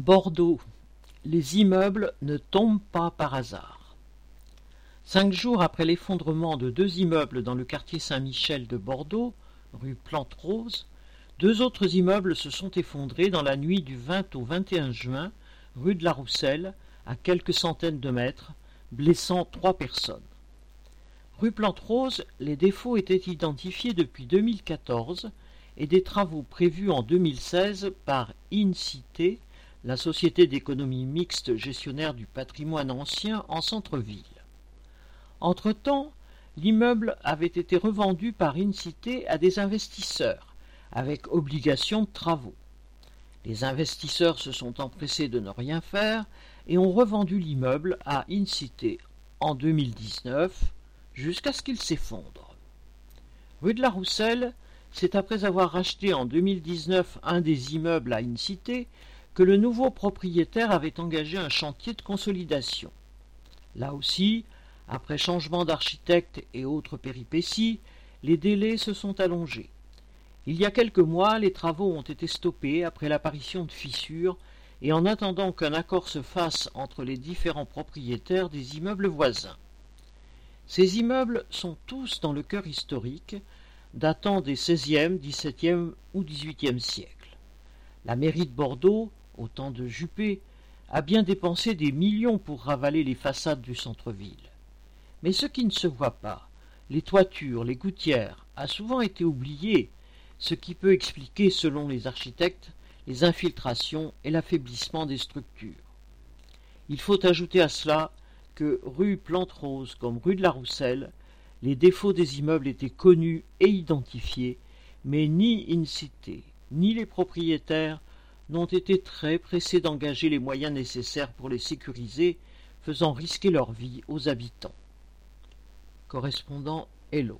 Bordeaux. Les immeubles ne tombent pas par hasard. Cinq jours après l'effondrement de deux immeubles dans le quartier Saint-Michel de Bordeaux, rue Plante-Rose, deux autres immeubles se sont effondrés dans la nuit du 20 au 21 juin, rue de la Rousselle, à quelques centaines de mètres, blessant trois personnes. Rue Plante-Rose, les défauts étaient identifiés depuis 2014 et des travaux prévus en 2016 par INCITE la société d'économie mixte gestionnaire du patrimoine ancien en centre-ville. Entre-temps, l'immeuble avait été revendu par Incité à des investisseurs, avec obligation de travaux. Les investisseurs se sont empressés de ne rien faire et ont revendu l'immeuble à Incité en 2019 jusqu'à ce qu'il s'effondre. Rue de la Rousselle, c'est après avoir racheté en 2019 un des immeubles à Incité que le nouveau propriétaire avait engagé un chantier de consolidation. Là aussi, après changement d'architecte et autres péripéties, les délais se sont allongés. Il y a quelques mois, les travaux ont été stoppés après l'apparition de fissures et en attendant qu'un accord se fasse entre les différents propriétaires des immeubles voisins. Ces immeubles sont tous dans le cœur historique, datant des XVIe, XVIIe ou XVIIIe siècles. La mairie de Bordeaux temps de Juppé, a bien dépensé des millions pour ravaler les façades du centre-ville. Mais ce qui ne se voit pas, les toitures, les gouttières, a souvent été oublié, ce qui peut expliquer, selon les architectes, les infiltrations et l'affaiblissement des structures. Il faut ajouter à cela que rue Plante-Rose comme rue de la Rousselle, les défauts des immeubles étaient connus et identifiés, mais ni incité, ni les propriétaires n'ont été très pressés d'engager les moyens nécessaires pour les sécuriser, faisant risquer leur vie aux habitants. Correspondant Hello.